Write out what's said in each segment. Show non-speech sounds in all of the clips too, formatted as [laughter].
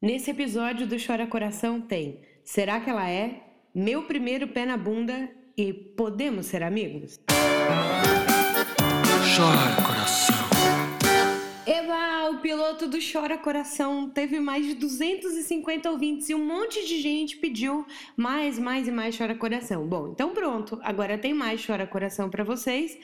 Nesse episódio do Chora Coração tem Será que ela é? Meu primeiro pé na bunda e podemos ser amigos? Chora coração. Eba, o piloto do Chora Coração teve mais de 250 ouvintes e um monte de gente pediu mais, mais e mais Chora Coração. Bom, então pronto, agora tem mais Chora Coração para vocês.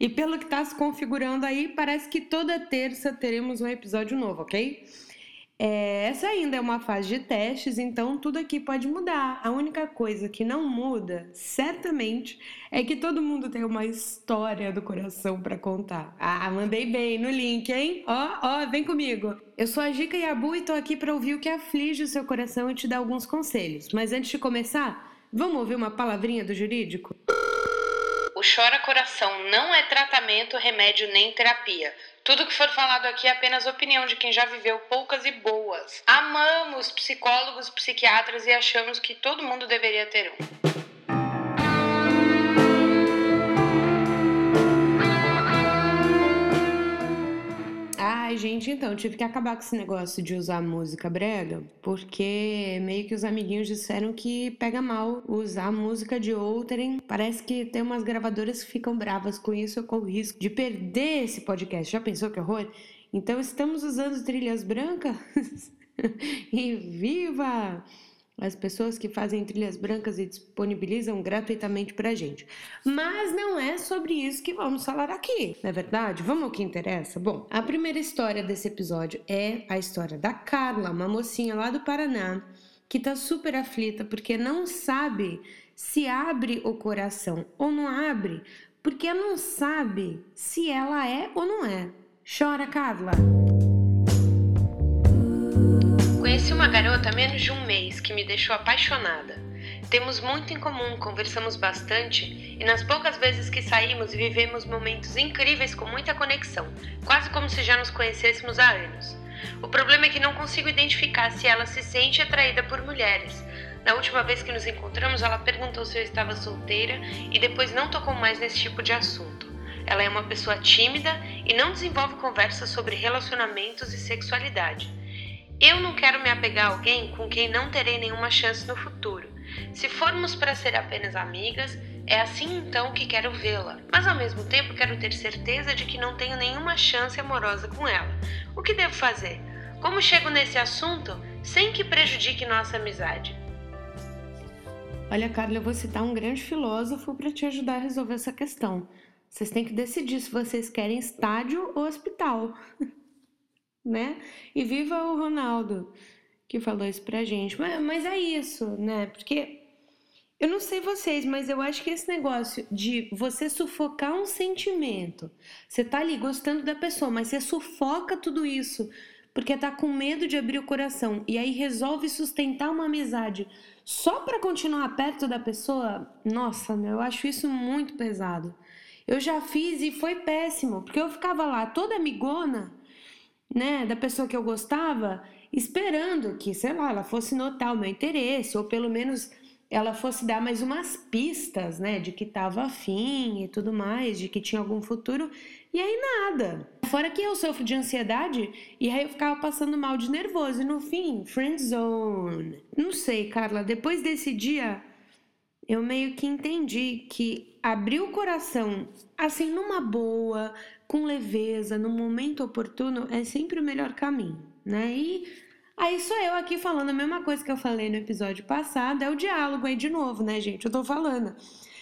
E pelo que está se configurando aí, parece que toda terça teremos um episódio novo, ok? É, essa ainda é uma fase de testes, então tudo aqui pode mudar. A única coisa que não muda, certamente, é que todo mundo tem uma história do coração para contar. Ah, mandei bem no link, hein? Ó, ó, vem comigo. Eu sou a Gica Yabu e tô aqui para ouvir o que aflige o seu coração e te dar alguns conselhos. Mas antes de começar, vamos ouvir uma palavrinha do jurídico? O chora coração não é tratamento, remédio nem terapia. Tudo que for falado aqui é apenas opinião de quem já viveu poucas e boas. Amamos psicólogos, psiquiatras e achamos que todo mundo deveria ter um. Gente, então, tive que acabar com esse negócio de usar música brega, porque meio que os amiguinhos disseram que pega mal usar música de outrem. Parece que tem umas gravadoras que ficam bravas com isso, eu corro risco de perder esse podcast. Já pensou que horror? Então, estamos usando trilhas brancas? [laughs] e viva! As pessoas que fazem trilhas brancas e disponibilizam gratuitamente pra gente. Mas não é sobre isso que vamos falar aqui, não é verdade? Vamos ao que interessa? Bom, a primeira história desse episódio é a história da Carla, uma mocinha lá do Paraná, que tá super aflita porque não sabe se abre o coração ou não abre, porque não sabe se ela é ou não é. Chora, Carla! Conheci uma garota há menos de um mês que me deixou apaixonada. Temos muito em comum, conversamos bastante e nas poucas vezes que saímos vivemos momentos incríveis com muita conexão, quase como se já nos conhecêssemos há anos. O problema é que não consigo identificar se ela se sente atraída por mulheres. Na última vez que nos encontramos, ela perguntou se eu estava solteira e depois não tocou mais nesse tipo de assunto. Ela é uma pessoa tímida e não desenvolve conversas sobre relacionamentos e sexualidade. Eu não quero me apegar a alguém com quem não terei nenhuma chance no futuro. Se formos para ser apenas amigas, é assim então que quero vê-la, mas ao mesmo tempo quero ter certeza de que não tenho nenhuma chance amorosa com ela. O que devo fazer? Como chego nesse assunto sem que prejudique nossa amizade? Olha, Carla, eu vou citar um grande filósofo para te ajudar a resolver essa questão. Vocês têm que decidir se vocês querem estádio ou hospital. [laughs] né? E viva o Ronaldo que falou isso pra gente. Mas, mas é isso, né? Porque eu não sei vocês, mas eu acho que esse negócio de você sufocar um sentimento, você tá ali gostando da pessoa, mas você sufoca tudo isso porque tá com medo de abrir o coração e aí resolve sustentar uma amizade só para continuar perto da pessoa. Nossa, meu, eu acho isso muito pesado. Eu já fiz e foi péssimo, porque eu ficava lá toda amigona né, da pessoa que eu gostava, esperando que, sei lá, ela fosse notar o meu interesse, ou pelo menos ela fosse dar mais umas pistas, né, de que estava afim e tudo mais, de que tinha algum futuro, e aí nada. Fora que eu sofro de ansiedade e aí eu ficava passando mal de nervoso, e no fim, friend zone. Não sei, Carla, depois desse dia eu meio que entendi que abrir o coração assim numa boa, com leveza, no momento oportuno, é sempre o melhor caminho, né? E aí sou eu aqui falando a mesma coisa que eu falei no episódio passado, é o diálogo aí de novo, né, gente? Eu tô falando.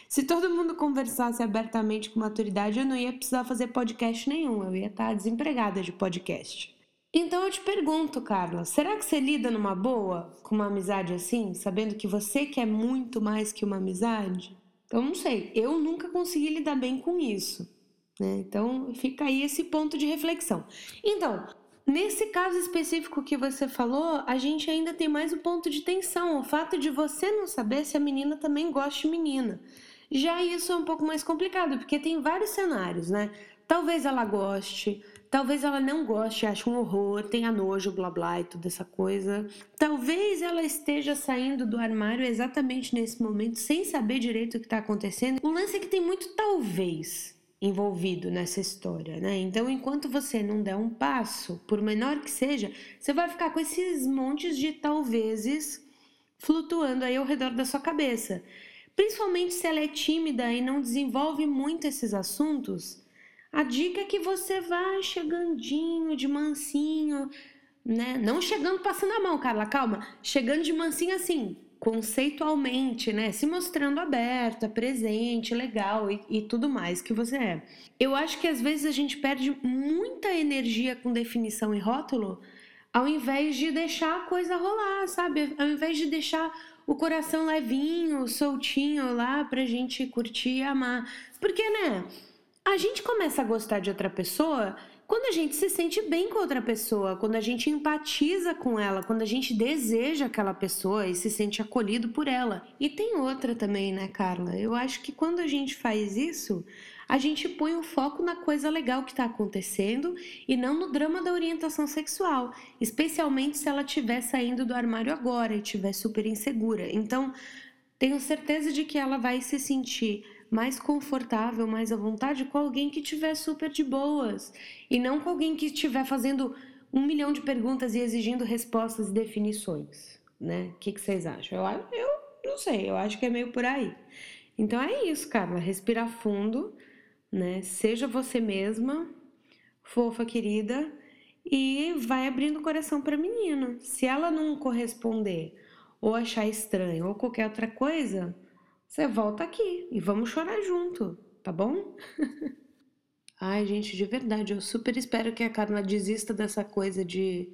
Se todo mundo conversasse abertamente com maturidade, eu não ia precisar fazer podcast nenhum, eu ia estar desempregada de podcast. Então eu te pergunto, Carla, será que você lida numa boa com uma amizade assim, sabendo que você quer muito mais que uma amizade? Eu não sei, eu nunca consegui lidar bem com isso. Né? Então fica aí esse ponto de reflexão. Então, nesse caso específico que você falou, a gente ainda tem mais o ponto de tensão, o fato de você não saber se a menina também gosta de menina. Já isso é um pouco mais complicado, porque tem vários cenários, né? Talvez ela goste, talvez ela não goste, ache um horror, tenha nojo, blá blá e toda essa coisa. Talvez ela esteja saindo do armário exatamente nesse momento, sem saber direito o que está acontecendo. O lance é que tem muito talvez envolvido nessa história, né? Então, enquanto você não der um passo, por menor que seja, você vai ficar com esses montes de talvezes flutuando aí ao redor da sua cabeça. Principalmente se ela é tímida e não desenvolve muito esses assuntos, a dica é que você vá chegandinho, de mansinho, né? Não chegando passando a mão, Carla, calma. Chegando de mansinho assim, conceitualmente, né? Se mostrando aberta, presente, legal e, e, tudo mais que você é. Eu acho que às vezes a gente perde muita energia com definição e rótulo ao invés de deixar a coisa rolar, sabe? Ao invés de deixar o coração levinho, soltinho lá pra gente curtir e amar. Porque, né? A gente começa a gostar de outra pessoa quando a gente se sente bem com outra pessoa, quando a gente empatiza com ela, quando a gente deseja aquela pessoa e se sente acolhido por ela. E tem outra também, né, Carla? Eu acho que quando a gente faz isso, a gente põe o foco na coisa legal que está acontecendo e não no drama da orientação sexual, especialmente se ela estiver saindo do armário agora e estiver super insegura. Então, tenho certeza de que ela vai se sentir mais confortável, mais à vontade com alguém que estiver super de boas e não com alguém que estiver fazendo um milhão de perguntas e exigindo respostas e definições, né? O que, que vocês acham? Eu, eu não sei, eu acho que é meio por aí. Então é isso, Carla, respira fundo, né? Seja você mesma, fofa, querida, e vai abrindo o coração para a menina. Se ela não corresponder ou achar estranho ou qualquer outra coisa, você volta aqui e vamos chorar junto, tá bom? [laughs] Ai, gente, de verdade, eu super espero que a Carla desista dessa coisa de,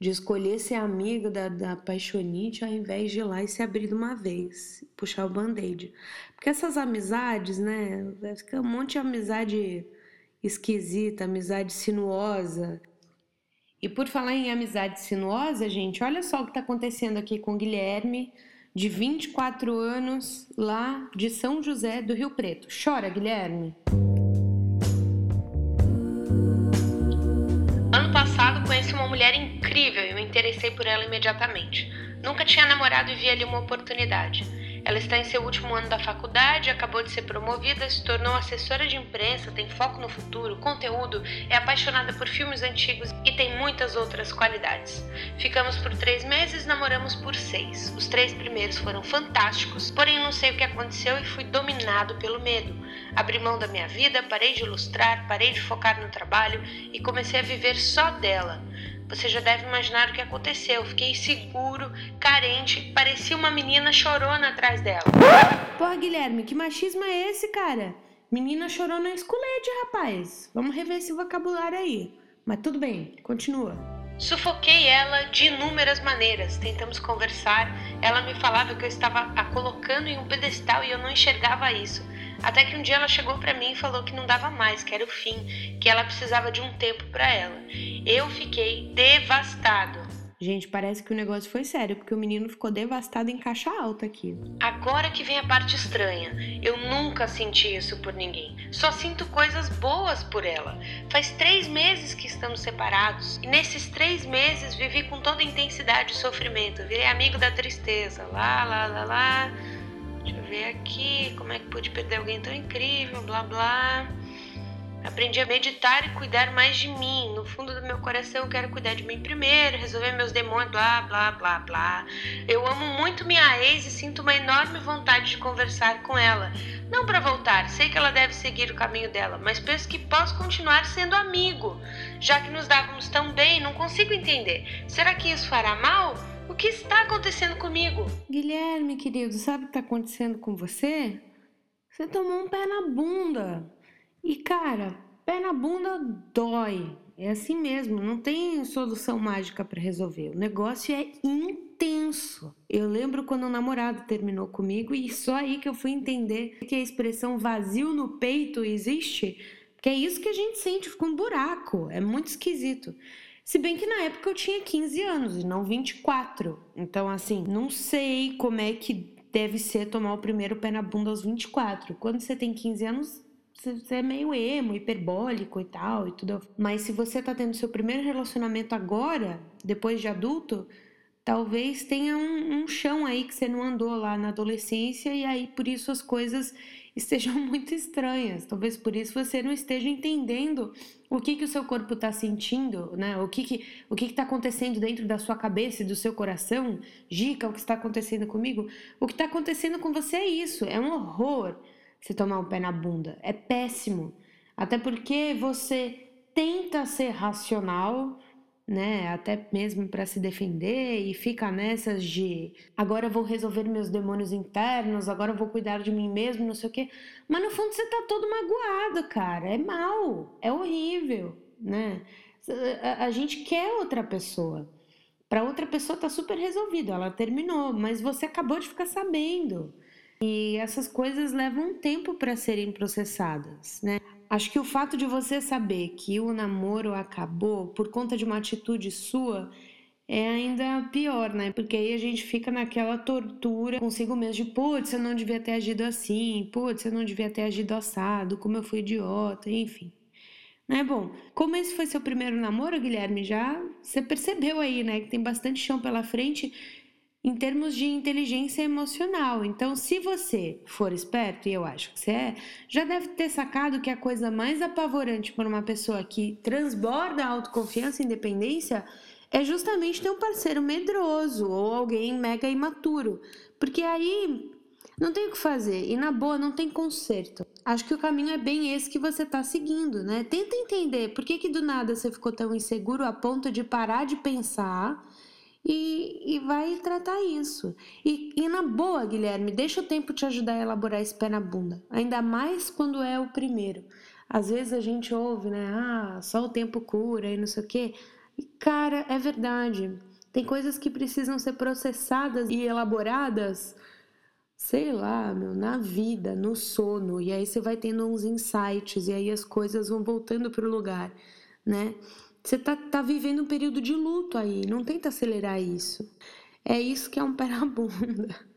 de escolher ser amiga da, da paixonite ao invés de ir lá e se abrir de uma vez, puxar o band-aid. Porque essas amizades, né? Fica um monte de amizade esquisita, amizade sinuosa. E por falar em amizade sinuosa, gente, olha só o que está acontecendo aqui com o Guilherme de 24 anos, lá de São José do Rio Preto. Chora, Guilherme. Ano passado conheci uma mulher incrível e me interessei por ela imediatamente. Nunca tinha namorado e vi ali uma oportunidade. Ela está em seu último ano da faculdade, acabou de ser promovida, se tornou assessora de imprensa, tem foco no futuro, conteúdo, é apaixonada por filmes antigos e tem muitas outras qualidades. Ficamos por três meses, namoramos por seis. Os três primeiros foram fantásticos, porém não sei o que aconteceu e fui dominado pelo medo. Abri mão da minha vida, parei de ilustrar, parei de focar no trabalho e comecei a viver só dela. Você já deve imaginar o que aconteceu. Fiquei seguro, carente, parecia uma menina chorona atrás dela. Porra, Guilherme, que machismo é esse, cara? Menina chorona é esculete, rapaz. Vamos rever esse vocabulário aí. Mas tudo bem, continua. Sufoquei ela de inúmeras maneiras. Tentamos conversar. Ela me falava que eu estava a colocando em um pedestal e eu não enxergava isso. Até que um dia ela chegou para mim e falou que não dava mais, que era o fim, que ela precisava de um tempo para ela. Eu fiquei devastado. Gente, parece que o negócio foi sério, porque o menino ficou devastado em caixa alta aqui. Agora que vem a parte estranha. Eu nunca senti isso por ninguém. Só sinto coisas boas por ela. Faz três meses que estamos separados. E nesses três meses vivi com toda a intensidade o sofrimento. Virei amigo da tristeza. Lá, lá, lá, lá Deixa eu ver aqui como é que pude perder alguém tão incrível, blá blá. Aprendi a meditar e cuidar mais de mim. No fundo do meu coração, eu quero cuidar de mim primeiro, resolver meus demônios, blá, blá, blá, blá. Eu amo muito minha ex e sinto uma enorme vontade de conversar com ela. Não para voltar, sei que ela deve seguir o caminho dela, mas penso que posso continuar sendo amigo. Já que nos dávamos tão bem, não consigo entender. Será que isso fará mal? O que está acontecendo comigo? Guilherme, querido, sabe o que está acontecendo com você? Você tomou um pé na bunda. E, cara, pé na bunda dói. É assim mesmo, não tem solução mágica para resolver. O negócio é intenso. Eu lembro quando o namorado terminou comigo e só aí que eu fui entender que a expressão vazio no peito existe, que é isso que a gente sente, fica um buraco. É muito esquisito. Se bem que na época eu tinha 15 anos e não 24. Então, assim, não sei como é que deve ser tomar o primeiro pé na bunda aos 24. Quando você tem 15 anos, você é meio emo, hiperbólico e tal e tudo. Mas se você tá tendo seu primeiro relacionamento agora, depois de adulto, talvez tenha um, um chão aí que você não andou lá na adolescência e aí por isso as coisas estejam [laughs] muito estranhas. Talvez por isso você não esteja entendendo o que, que o seu corpo está sentindo, né? O que que o que está acontecendo dentro da sua cabeça e do seu coração. Gica, o que está acontecendo comigo? O que está acontecendo com você é isso. É um horror se tomar um pé na bunda. É péssimo. Até porque você tenta ser racional, né? Até mesmo para se defender e fica nessas de agora eu vou resolver meus demônios internos, agora eu vou cuidar de mim mesmo, não sei o quê. Mas no fundo você tá todo magoado, cara. É mal, é horrível, né? A, a gente quer outra pessoa. Para outra pessoa tá super resolvido, ela terminou, mas você acabou de ficar sabendo. E essas coisas levam um tempo para serem processadas, né? Acho que o fato de você saber que o namoro acabou por conta de uma atitude sua é ainda pior, né? Porque aí a gente fica naquela tortura consigo mesmo de, putz, eu não devia ter agido assim, putz, eu não devia ter agido assado, como eu fui idiota, enfim. Né? Bom, como esse foi seu primeiro namoro, Guilherme, já você percebeu aí, né, que tem bastante chão pela frente em termos de inteligência emocional. Então, se você for esperto, e eu acho que você é, já deve ter sacado que a coisa mais apavorante para uma pessoa que transborda autoconfiança e independência é justamente ter um parceiro medroso ou alguém mega imaturo. Porque aí não tem o que fazer e na boa não tem conserto. Acho que o caminho é bem esse que você está seguindo, né? Tenta entender por que, que do nada você ficou tão inseguro a ponto de parar de pensar e, e vai tratar isso. E, e na boa, Guilherme, deixa o tempo te ajudar a elaborar esse pé na bunda, ainda mais quando é o primeiro. Às vezes a gente ouve, né? Ah, só o tempo cura e não sei o quê. E, cara, é verdade. Tem coisas que precisam ser processadas e elaboradas, sei lá, meu, na vida, no sono. E aí você vai tendo uns insights e aí as coisas vão voltando para o lugar, né? Você tá, tá vivendo um período de luto aí, não tenta acelerar isso. É isso que é um [laughs] pé na bunda.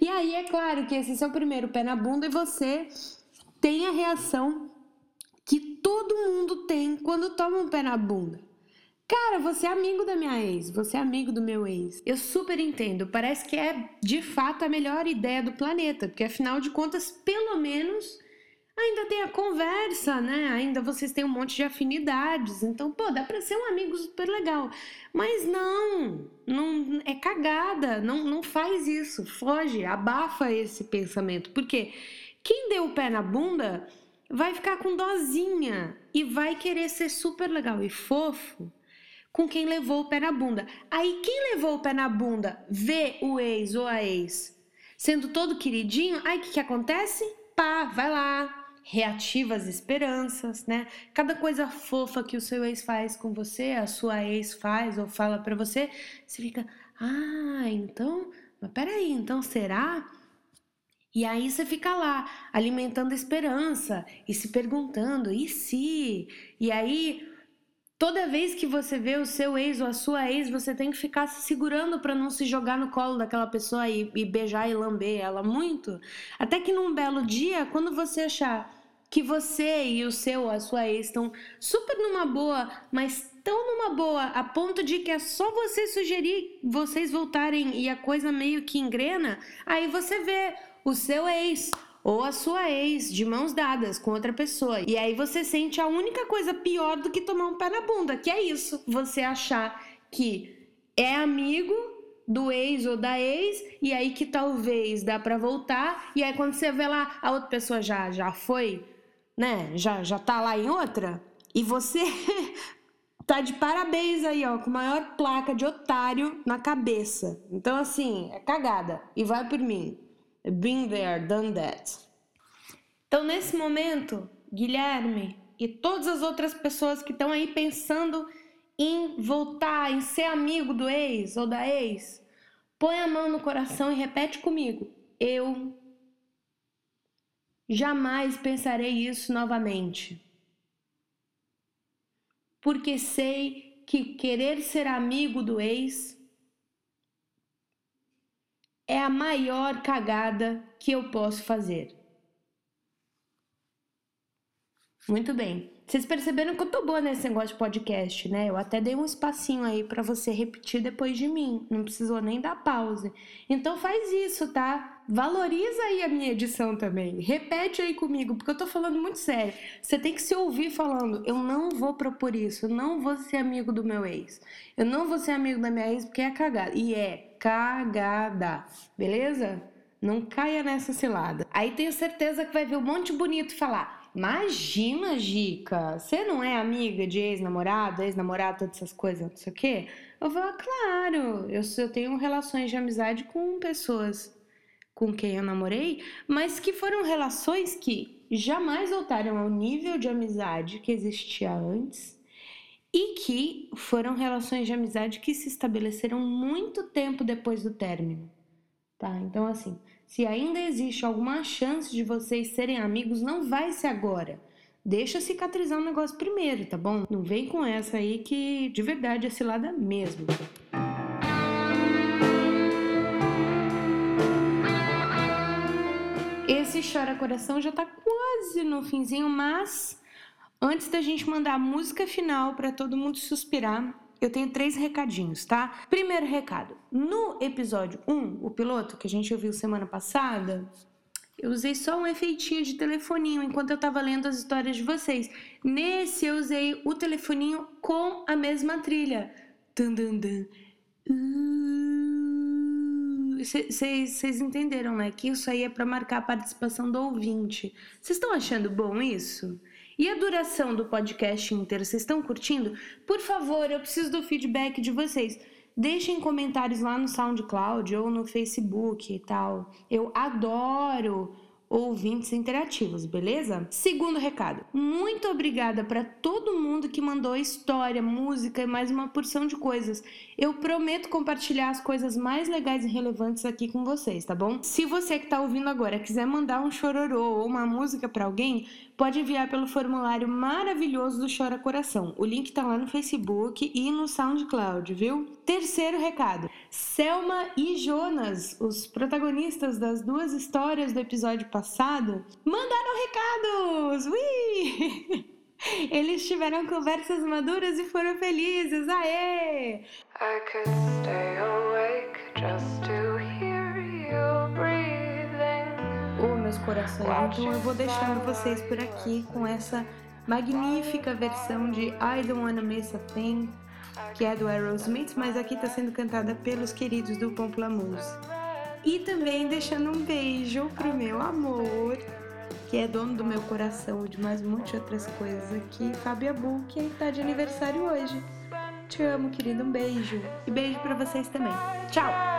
E aí é claro que esse é o primeiro pé na bunda e você tem a reação que todo mundo tem quando toma um pé na bunda. Cara, você é amigo da minha ex, você é amigo do meu ex. Eu super entendo, parece que é de fato a melhor ideia do planeta, porque afinal de contas, pelo menos ainda tem a conversa, né? Ainda vocês têm um monte de afinidades. Então, pô, dá pra ser um amigo super legal. Mas não, não é cagada. Não, não faz isso. Foge, abafa esse pensamento. Porque quem deu o pé na bunda vai ficar com dozinha e vai querer ser super legal e fofo com quem levou o pé na bunda. Aí quem levou o pé na bunda vê o ex ou a ex sendo todo queridinho, aí o que, que acontece? Pá, vai lá, reativa as esperanças, né? Cada coisa fofa que o seu ex faz com você, a sua ex faz ou fala para você, você fica, ah, então, mas peraí, então será? E aí você fica lá, alimentando a esperança e se perguntando, e se? E aí, toda vez que você vê o seu ex ou a sua ex, você tem que ficar se segurando para não se jogar no colo daquela pessoa e, e, beijar e lamber ela muito. Até que num belo dia, quando você achar que você e o seu, a sua ex estão super numa boa, mas tão numa boa a ponto de que é só você sugerir vocês voltarem e a coisa meio que engrena, aí você vê o seu ex ou a sua ex de mãos dadas com outra pessoa. E aí você sente a única coisa pior do que tomar um pé na bunda, que é isso, você achar que é amigo do ex ou da ex e aí que talvez dá para voltar e aí quando você vê lá a outra pessoa já já foi né, já, já tá lá em outra, e você [laughs] tá de parabéns aí, ó, com maior placa de otário na cabeça. Então, assim, é cagada. E vai por mim. Been there, done that. Então, nesse momento, Guilherme e todas as outras pessoas que estão aí pensando em voltar, em ser amigo do ex ou da ex, põe a mão no coração e repete comigo: Eu Jamais pensarei isso novamente. Porque sei que querer ser amigo do ex é a maior cagada que eu posso fazer. Muito bem. Vocês perceberam que eu tô boa nesse negócio de podcast, né? Eu até dei um espacinho aí para você repetir depois de mim. Não precisou nem dar pause. Então faz isso, tá? Valoriza aí a minha edição também. Repete aí comigo, porque eu tô falando muito sério. Você tem que se ouvir falando: eu não vou propor isso, eu não vou ser amigo do meu ex. Eu não vou ser amigo da minha ex porque é cagada. E é cagada, beleza? Não caia nessa cilada. Aí tenho certeza que vai ver um monte bonito falar. Imagina, Gica, você não é amiga de ex-namorado, ex-namorado, todas essas coisas, não sei o quê? Eu falo, claro, eu, eu tenho relações de amizade com pessoas com quem eu namorei, mas que foram relações que jamais voltaram ao nível de amizade que existia antes e que foram relações de amizade que se estabeleceram muito tempo depois do término. Tá? Então, assim, se ainda existe alguma chance de vocês serem amigos, não vai ser agora. Deixa cicatrizar o negócio primeiro, tá bom? Não vem com essa aí que de verdade é cilada mesmo. Esse Chora Coração já tá quase no finzinho, mas antes da gente mandar a música final para todo mundo suspirar, eu tenho três recadinhos, tá? Primeiro recado: no episódio 1, o piloto que a gente ouviu semana passada, eu usei só um efeitinho de telefoninho enquanto eu tava lendo as histórias de vocês. Nesse eu usei o telefoninho com a mesma trilha. Dun, dun, dun. Vocês entenderam, né? Que isso aí é para marcar a participação do ouvinte. Vocês estão achando bom isso? E a duração do podcast inteiro, vocês estão curtindo? Por favor, eu preciso do feedback de vocês. Deixem comentários lá no SoundCloud ou no Facebook e tal. Eu adoro ouvintes interativos, beleza? Segundo recado, muito obrigada para todo mundo que mandou história, música e mais uma porção de coisas. Eu prometo compartilhar as coisas mais legais e relevantes aqui com vocês, tá bom? Se você que está ouvindo agora quiser mandar um chororô ou uma música para alguém, pode enviar pelo formulário maravilhoso do Chora Coração. O link tá lá no Facebook e no SoundCloud, viu? Terceiro recado: Selma e Jonas, os protagonistas das duas histórias do episódio passado, mandaram recados! Ui! [laughs] Eles tiveram conversas maduras e foram felizes. Aê! I could stay awake just to corações. Então eu vou deixando vocês por aqui com essa magnífica versão de I Don't Wanna Miss a Thing, que é do Aerosmith, mas aqui está sendo cantada pelos queridos do Pomplamoose. E também deixando um beijo pro meu amor, que é dono do meu coração e de mais um monte de outras coisas aqui, Fábio Abu, que está de aniversário hoje. Te amo, querido. Um beijo. E beijo para vocês também. Tchau!